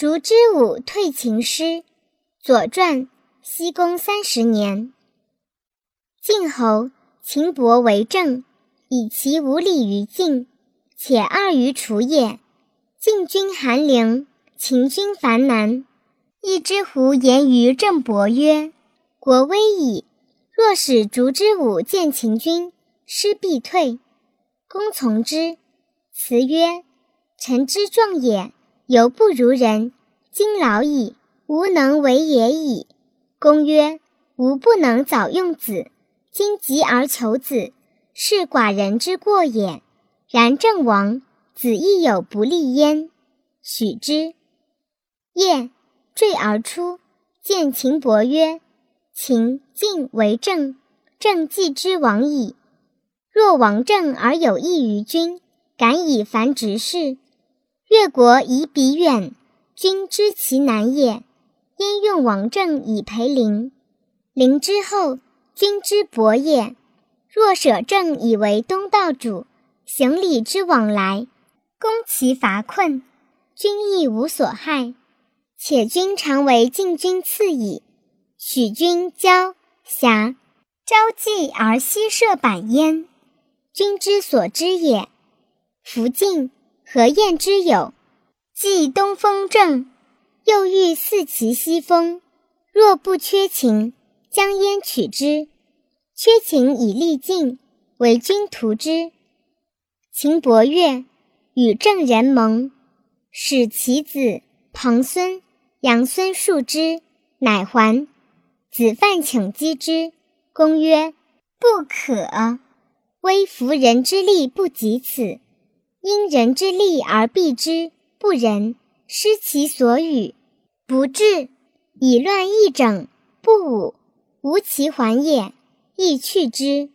烛之武退秦师。左传，西公三十年。晋侯秦伯为政，以其无礼于晋，且二于楚也。晋军韩陵，秦军樊南。一之胡言于郑伯曰：“国危矣，若使烛之武见秦军，师必退。”公从之。辞曰：“臣之壮也，犹不如人。今老矣。”吾能为也矣。公曰：“吾不能早用子，今急而求子，是寡人之过也。然郑亡，子亦有不利焉。许之。”夜坠而出，见秦伯曰：“秦晋为政，政既之亡矣。若亡政而有益于君，敢以凡执事。越国夷彼远，君知其难也。”因用王政以培陵，陵之后，君之薄也。若舍政以为东道主，行礼之往来，攻其乏困，君亦无所害。且君常为晋军次矣。许君骄侠，朝祭而夕射板焉，君之所知也。夫晋何晏之有？既东风正。又欲四其西风，若不缺秦，将焉取之？缺秦以利晋，为君图之。秦伯乐与郑人盟，使其子彭孙、杨孙述之，乃还。子犯请击之，公曰：“不可。微服人之力不及此，因人之力而避之，不仁。”失其所与，不治，以乱易整，不武，无其还也，亦去之。